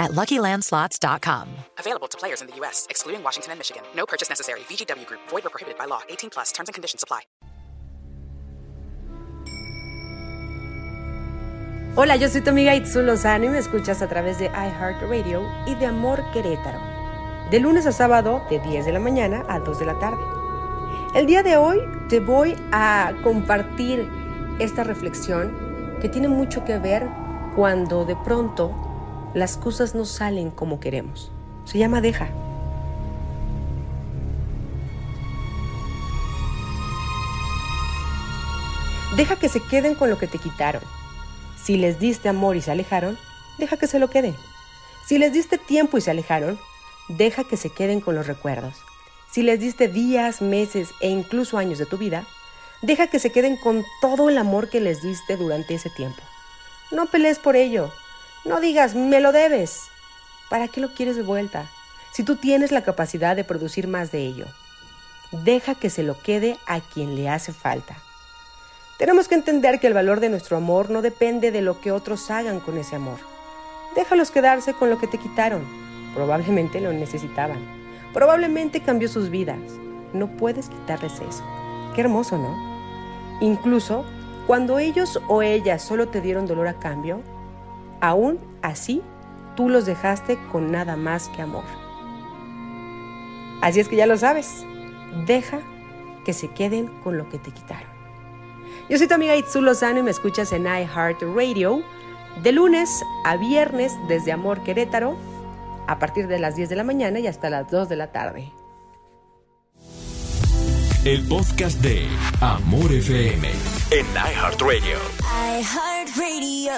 at LuckyLandSlots.com. Available to players in the U.S., excluding Washington and Michigan. No purchase necessary. VGW Group. Void or prohibited by law. 18 plus. Terms and conditions apply. Hola, yo soy tu amiga Itzu Lozano y me escuchas a través de iHeartRadio y de Amor Querétaro. De lunes a sábado, de 10 de la mañana a 2 de la tarde. El día de hoy te voy a compartir esta reflexión que tiene mucho que ver cuando de pronto las cosas no salen como queremos. Se llama deja. Deja que se queden con lo que te quitaron. Si les diste amor y se alejaron, deja que se lo queden. Si les diste tiempo y se alejaron, deja que se queden con los recuerdos. Si les diste días, meses e incluso años de tu vida, deja que se queden con todo el amor que les diste durante ese tiempo. No pelees por ello. No digas, me lo debes. ¿Para qué lo quieres de vuelta? Si tú tienes la capacidad de producir más de ello, deja que se lo quede a quien le hace falta. Tenemos que entender que el valor de nuestro amor no depende de lo que otros hagan con ese amor. Déjalos quedarse con lo que te quitaron. Probablemente lo necesitaban. Probablemente cambió sus vidas. No puedes quitarles eso. Qué hermoso, ¿no? Incluso cuando ellos o ellas solo te dieron dolor a cambio, aún así tú los dejaste con nada más que amor. Así es que ya lo sabes. Deja que se queden con lo que te quitaron. Yo soy tu amiga Itzu Lozano y me escuchas en iHeartRadio de lunes a viernes desde Amor Querétaro a partir de las 10 de la mañana y hasta las 2 de la tarde. El podcast de Amor FM en iHeartRadio. iHeartRadio.